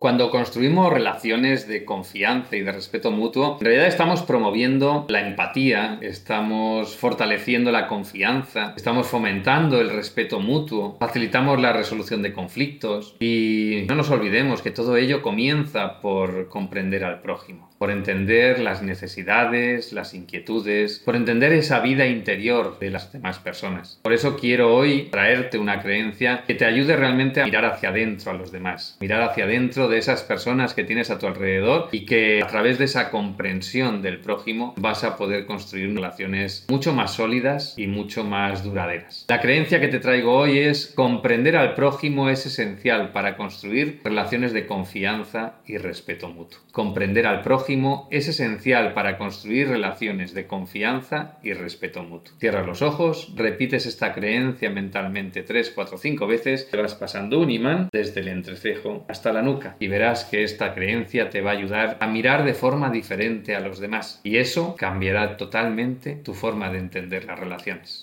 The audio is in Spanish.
Cuando construimos relaciones de confianza y de respeto mutuo, en realidad estamos promoviendo la empatía, estamos fortaleciendo la confianza, estamos fomentando el respeto mutuo, facilitamos la resolución de conflictos y no nos olvidemos que todo ello comienza por comprender al prójimo, por entender las necesidades, las inquietudes, por entender esa vida interior de las demás personas. Por eso quiero hoy traerte una creencia que te ayude realmente a mirar hacia adentro a los demás, mirar hacia adentro de esas personas que tienes a tu alrededor y que a través de esa comprensión del prójimo vas a poder construir relaciones mucho más sólidas y mucho más duraderas. La creencia que te traigo hoy es comprender al prójimo es esencial para construir relaciones de confianza y respeto mutuo. Comprender al prójimo es esencial para construir relaciones de confianza y respeto mutuo. Cierras los ojos, repites esta creencia mentalmente 3, 4, 5 veces, te vas pasando un imán desde el entrecejo hasta la nuca y verás que esta creencia te va a ayudar a mirar de forma diferente a los demás y eso cambiará totalmente tu forma de entender las relaciones.